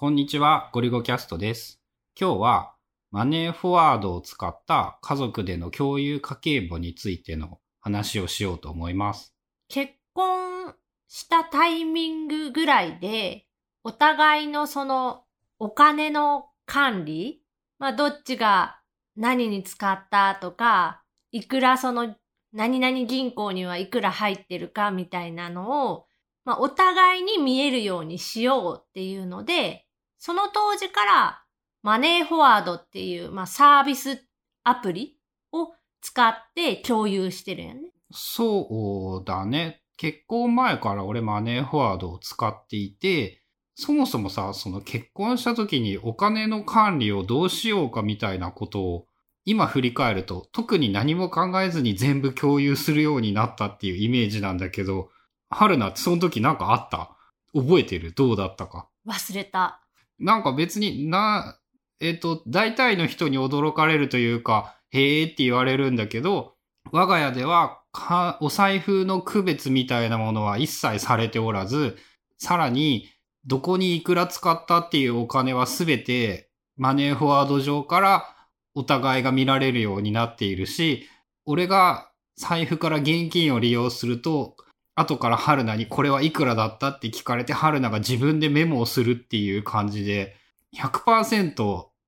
こんにちは、ゴリゴキャストです。今日はマネーフォワードを使った家族での共有家計簿についての話をしようと思います。結婚したタイミングぐらいで、お互いのそのお金の管理、まあどっちが何に使ったとか、いくらその何々銀行にはいくら入ってるかみたいなのを、まあお互いに見えるようにしようっていうので、その当時からマネーフォワードっていう、まあサービスアプリを使って共有してるよね。そうだね。結婚前から俺マネーフォワードを使っていて、そもそもさ、その結婚した時にお金の管理をどうしようかみたいなことを今振り返ると特に何も考えずに全部共有するようになったっていうイメージなんだけど、春菜ってその時なんかあった？覚えてる？どうだったか？忘れた。なんか別にな、えっ、と、大体の人に驚かれるというか、へーって言われるんだけど、我が家ではか、お財布の区別みたいなものは一切されておらず、さらに、どこにいくら使ったっていうお金はすべて、マネーフォワード上からお互いが見られるようになっているし、俺が財布から現金を利用すると、後から春菜にこれはいくらだったって聞かれて春菜が自分でメモをするっていう感じで、100%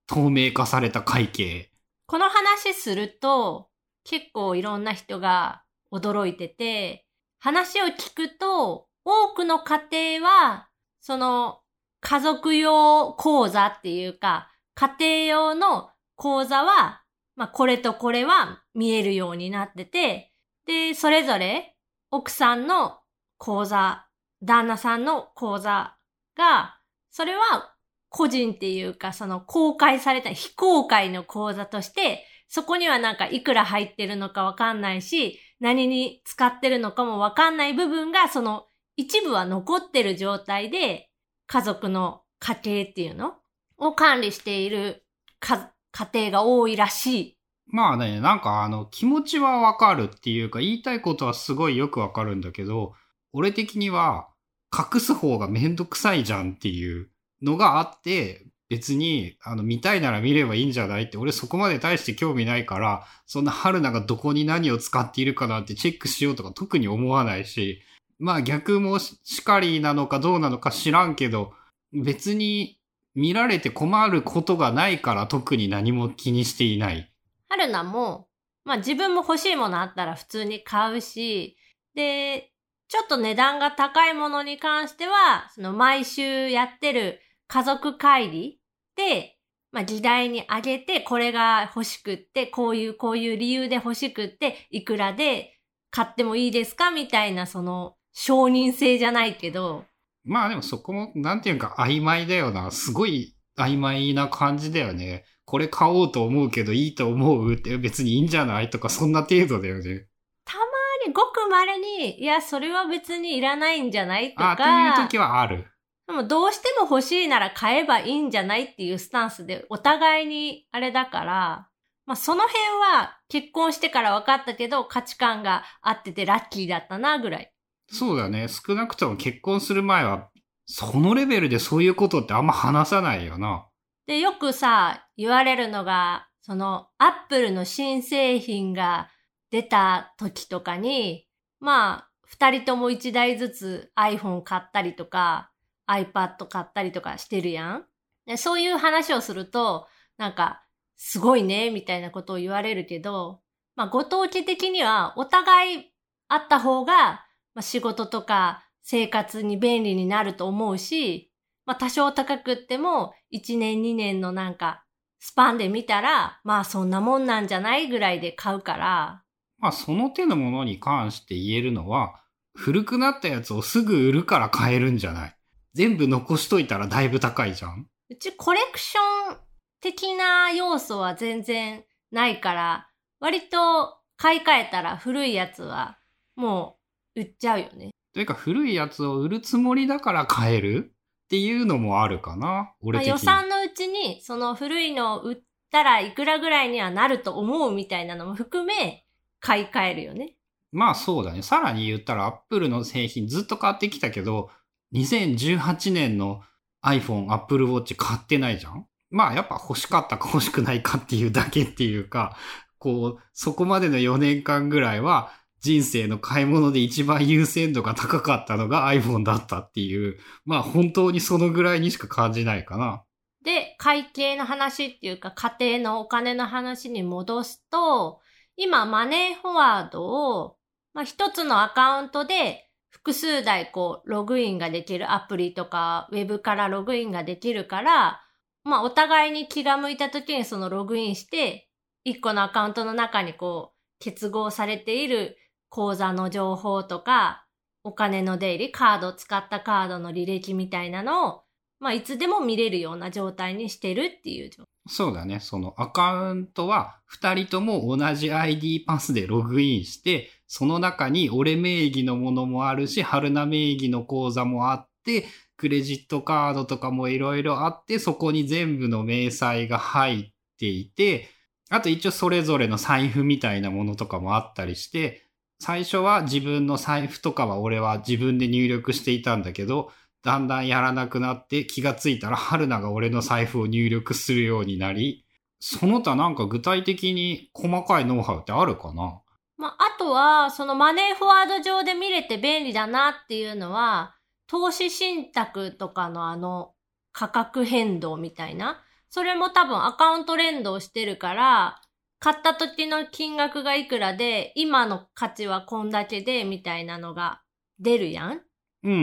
透明化された会計。この話すると、結構いろんな人が驚いてて、話を聞くと、多くの家庭は、その、家族用口座っていうか、家庭用の口座は、まあ、これとこれは見えるようになってて、で、それぞれ、奥さんの口座、旦那さんの口座が、それは個人っていうか、その公開された非公開の口座として、そこにはなんかいくら入ってるのかわかんないし、何に使ってるのかもわかんない部分が、その一部は残ってる状態で、家族の家計っていうのを管理している家庭が多いらしい。まあね、なんかあの、気持ちはわかるっていうか、言いたいことはすごいよくわかるんだけど、俺的には、隠す方がめんどくさいじゃんっていうのがあって、別に、あの、見たいなら見ればいいんじゃないって、俺そこまで大して興味ないから、そんな春菜がどこに何を使っているかなんてチェックしようとか特に思わないし、まあ逆もしかりなのかどうなのか知らんけど、別に見られて困ることがないから特に何も気にしていない。春菜も、まあ自分も欲しいものあったら普通に買うし、で、ちょっと値段が高いものに関しては、その毎週やってる家族会議で、まあ議題にあげて、これが欲しくって、こういう、こういう理由で欲しくって、いくらで買ってもいいですかみたいな、その、承認制じゃないけど、まあでもそこも、なんていうか曖昧だよな。すごい曖昧な感じだよね。これ買おうと思うけどいいと思うって別にいいんじゃない？とかそんな程度だよね。たまにごく稀に、いや、それは別にいらないんじゃない？とあ、ってか、いう時はある。でもどうしても欲しいなら買えばいいんじゃないっていうスタンスでお互いにあれだから、まあその辺は結婚してから分かったけど価値観が合っててラッキーだったなぐらい。そうだね。少なくとも結婚する前は、そのレベルでそういうことってあんま話さないよな。で、よくさ、言われるのが、そのアップルの新製品が出た時とかに、まあ、二人とも一台ずつ iPhone 買ったりとか、iPad 買ったりとかしてるやん。でそういう話をすると、なんか、すごいね、みたいなことを言われるけど、まあ、ご当地的にはお互いあった方が、まあ、仕事とか生活に便利になると思うし、まあ、多少高くっても、1年2年のなんか、スパンで見たら、まあそんなもんなんじゃないぐらいで買うから、まあその手のものに関して言えるのは、古くなったやつをすぐ売るから買えるんじゃない？全部残しといたらだいぶ高いじゃん？うちコレクション的な要素は全然ないから、割と買い替えたら古いやつはもう売っちゃうよね。というか古いやつを売るつもりだから買える？っていうのもあるかな俺まあ、的に。予算のうちにその古いのを売ったらいくらぐらいにはなると思うみたいなのも含め買い替えるよね。まあそうだね。さらに言ったらアップルの製品ずっと買ってきたけど、2018年の iPhone、Apple Watch 買ってないじゃん？まあやっぱ欲しかったか欲しくないかっていうだけっていうか、こう、そこまでの4年間ぐらいは人生の買い物で一番優先度が高かったのが iPhone だったっていう、まあ本当にそのぐらいにしか感じないかな。で、会計の話っていうか家庭のお金の話に戻すと、今マネーフォワードを、まあ一つのアカウントで複数台こうログインができるアプリとかウェブからログインができるから、まあお互いに気が向いた時にそのログインして、一個のアカウントの中にこう結合されている口座の情報とか、お金の出入り、カード、使ったカードの履歴みたいなのを、まあ、いつでも見れるような状態にしてるっていう状態。そうだね。そのアカウントは二人とも同じ ID パスでログインして、その中に俺名義のものもあるし、春名名義の口座もあって、クレジットカードとかもいろいろあって、そこに全部の明細が入っていて、あと一応それぞれの財布みたいなものとかもあったりして、最初は自分の財布とかは俺は自分で入力していたんだけど、だんだんやらなくなって気がついたら春菜が俺の財布を入力するようになり、その他なんか具体的に細かいノウハウってあるかな？まあ、あとは、そのマネーフォワード上で見れて便利だなっていうのは、投資信託とかのあの価格変動みたいな。それも多分アカウント連動してるから、買った時の金額がいくらで、今の価値はこんだけで、みたいなのが出るやんうんうんう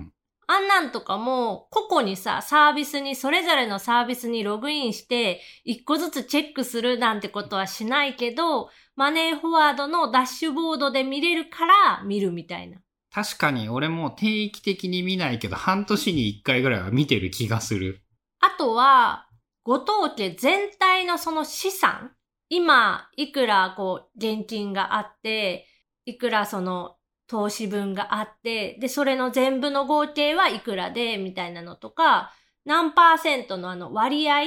ん。あんなんとかも、個々にさ、サービスに、それぞれのサービスにログインして、一個ずつチェックするなんてことはしないけど、マネーフォワードのダッシュボードで見れるから見るみたいな。確かに俺も定期的に見ないけど、半年に一回ぐらいは見てる気がする。あとは、後藤家全体のその資産今、いくらこう、現金があって、いくらその、投資分があって、で、それの全部の合計はいくらで、みたいなのとか、何パーセントのあの割合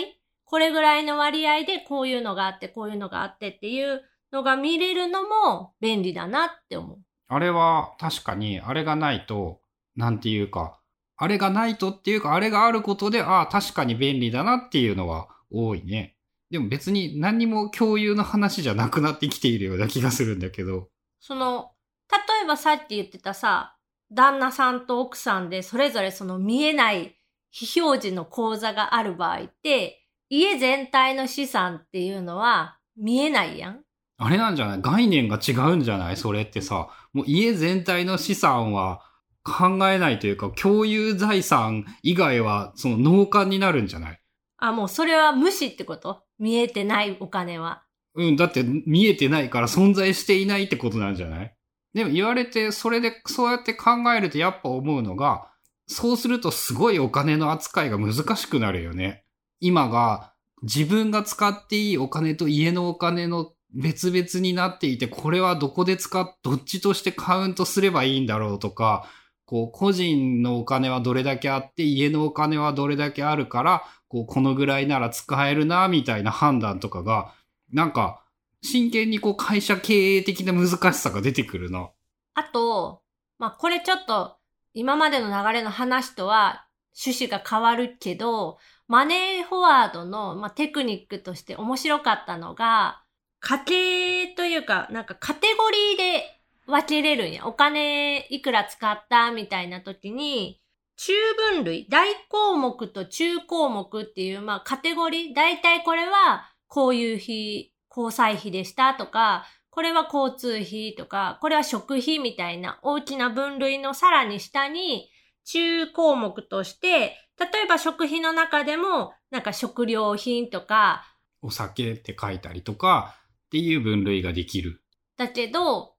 これぐらいの割合でこういうのがあって、こういうのがあってっていうのが見れるのも便利だなって思う。あれは確かに、あれがないと、なんていうか、あれがないとっていうか、あれがあることで、ああ、確かに便利だなっていうのは多いね。でも別に何にも共有の話じゃなくなってきているような気がするんだけど。その、例えばさっき言ってたさ、旦那さんと奥さんでそれぞれその見えない非表示の口座がある場合って、家全体の資産っていうのは見えないやん？あれなんじゃない？概念が違うんじゃない？それってさ、もう家全体の資産は考えないというか、共有財産以外はその農家になるんじゃない？あ、もうそれは無視ってこと？見えてないお金は。うん、だって見えてないから存在していないってことなんじゃない？でも言われて、それでそうやって考えるとやっぱ思うのが、そうするとすごいお金の扱いが難しくなるよね。今が自分が使っていいお金と家のお金の別々になっていて、これはどこで使っ、どっちとしてカウントすればいいんだろうとか、こう、個人のお金はどれだけあって、家のお金はどれだけあるから、こう、このぐらいなら使えるな、みたいな判断とかが、なんか、真剣にこう、会社経営的な難しさが出てくるな。あと、まあ、これちょっと、今までの流れの話とは趣旨が変わるけど、マネーフォワードの、まあ、テクニックとして面白かったのが、家計というか、なんかカテゴリーで分けれるんや。お金いくら使ったみたいな時に、中分類、大項目と中項目っていう、まあカテゴリー、大体これはこういう費、交際費でしたとか、これは交通費とか、これは食費みたいな大きな分類のさらに下に中項目として、例えば食費の中でも、なんか食料品とか、お酒って書いたりとかっていう分類ができる。だけど、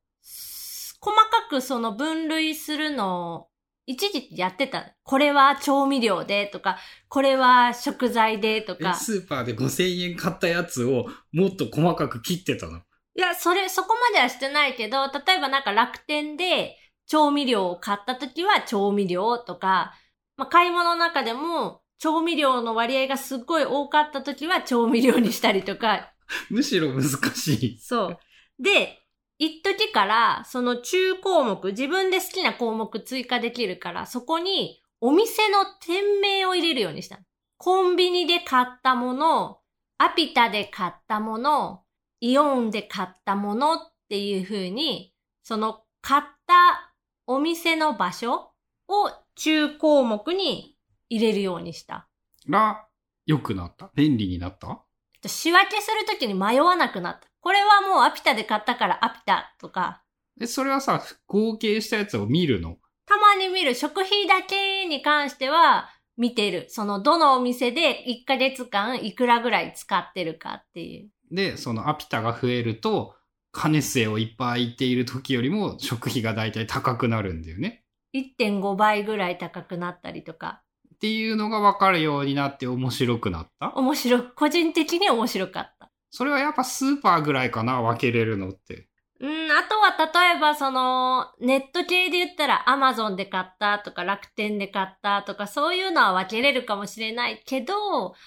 細かくその分類するのを一時期やってた。これは調味料でとか、これは食材でとか。スーパーで5000円買ったやつをもっと細かく切ってたの？いや、それ、そこまではしてないけど、例えばなんか楽天で調味料を買った時は調味料とか、まあ、買い物の中でも調味料の割合がすっごい多かった時は調味料にしたりとか。むしろ難しい。そう。で、一時から、その中項目、自分で好きな項目追加できるから、そこにお店の店名を入れるようにした。コンビニで買ったもの、アピタで買ったもの、イオンで買ったものっていう風に、その買ったお店の場所を中項目に入れるようにした。ら、良くなった？便利になった？仕分けするときに迷わなくなった。これはもうアピタで買ったからアピタとか、え、それはさ、合計したやつを見るの？たまに見る食費だけに関しては見てる。そのどのお店で1ヶ月間いくらぐらい使ってるかっていう。で、そのアピタが増えると、カネスエをいっぱい言っている時よりも食費がだいたい高くなるんだよね。1.5倍ぐらい高くなったりとか。っていうのが分かるようになって面白くなった？面白く、個人的に面白かった。それはやっぱスーパーぐらいかな分けれるのって。うん、あとは例えばその、ネット系で言ったら Amazon で買ったとか楽天で買ったとかそういうのは分けれるかもしれないけど、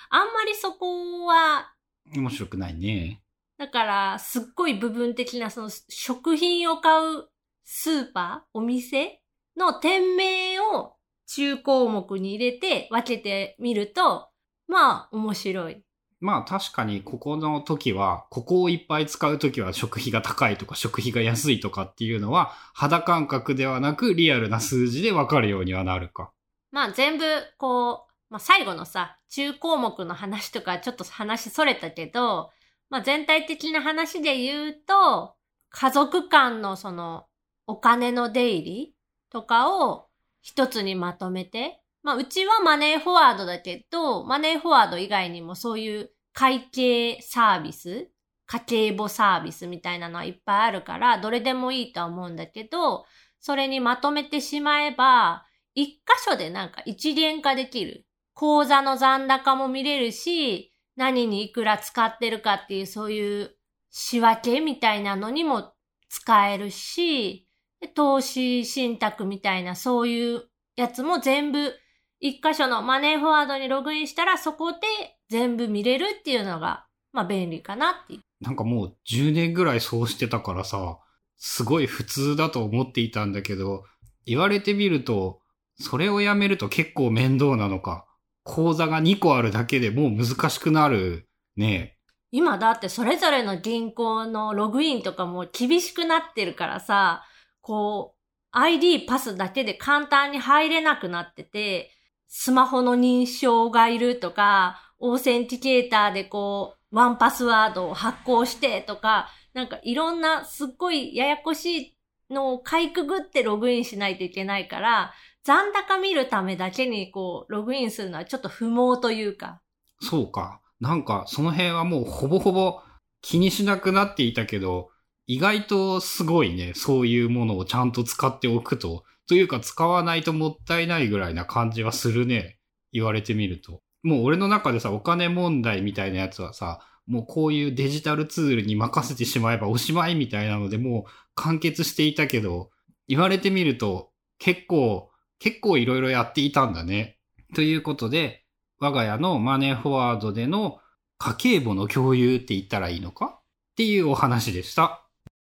あんまりそこは、面白くないね。だからすっごい部分的なその食品を買うスーパーお店の店名を中項目に入れて分けてみると、まあ面白い。まあ確かにここの時は、ここをいっぱい使う時は食費が高いとか食費が安いとかっていうのは肌感覚ではなくリアルな数字で分かるようにはなるか。まあ全部、こう、まあ最後のさ、中項目の話とかちょっと話それたけど、まあ全体的な話で言うと、家族間のそのお金の出入りとかを一つにまとめて、まあうちはマネーフォワードだけど、マネーフォワード以外にもそういう会計サービス、家計簿サービスみたいなのはいっぱいあるから、どれでもいいとは思うんだけど、それにまとめてしまえば、一箇所でなんか一元化できる。口座の残高も見れるし、何にいくら使ってるかっていうそういう仕分けみたいなのにも使えるし、投資信託みたいなそういうやつも全部一箇所のマネーフォワードにログインしたらそこで全部見れるっていうのが、まあ便利かなっていう。なんかもう10年ぐらいそうしてたからさ、すごい普通だと思っていたんだけど、言われてみると、それをやめると結構面倒なのか。口座が2個あるだけでもう難しくなるね。今だってそれぞれの銀行のログインとかも厳しくなってるからさ、こう、ID パスだけで簡単に入れなくなってて、スマホの認証がいるとか、オーセンティケーターでこう、ワンパスワードを発行してとか、なんかいろんなすっごいややこしいのをかいくぐってログインしないといけないから、残高見るためだけにこう、ログインするのはちょっと不毛というか、そうか。なんかその辺はもうほぼほぼ気にしなくなっていたけど、意外とすごいね。そういうものをちゃんと使っておくと。というか使わないともったいないぐらいな感じはするね。言われてみると。もう俺の中でさ、お金問題みたいなやつはさ、もうこういうデジタルツールに任せてしまえばおしまいみたいなのでもう完結していたけど、言われてみると結構、結構いろいろやっていたんだね。ということで、我が家のマネーフォワードでの家計簿の共有って言ったらいいのか？っていうお話でした。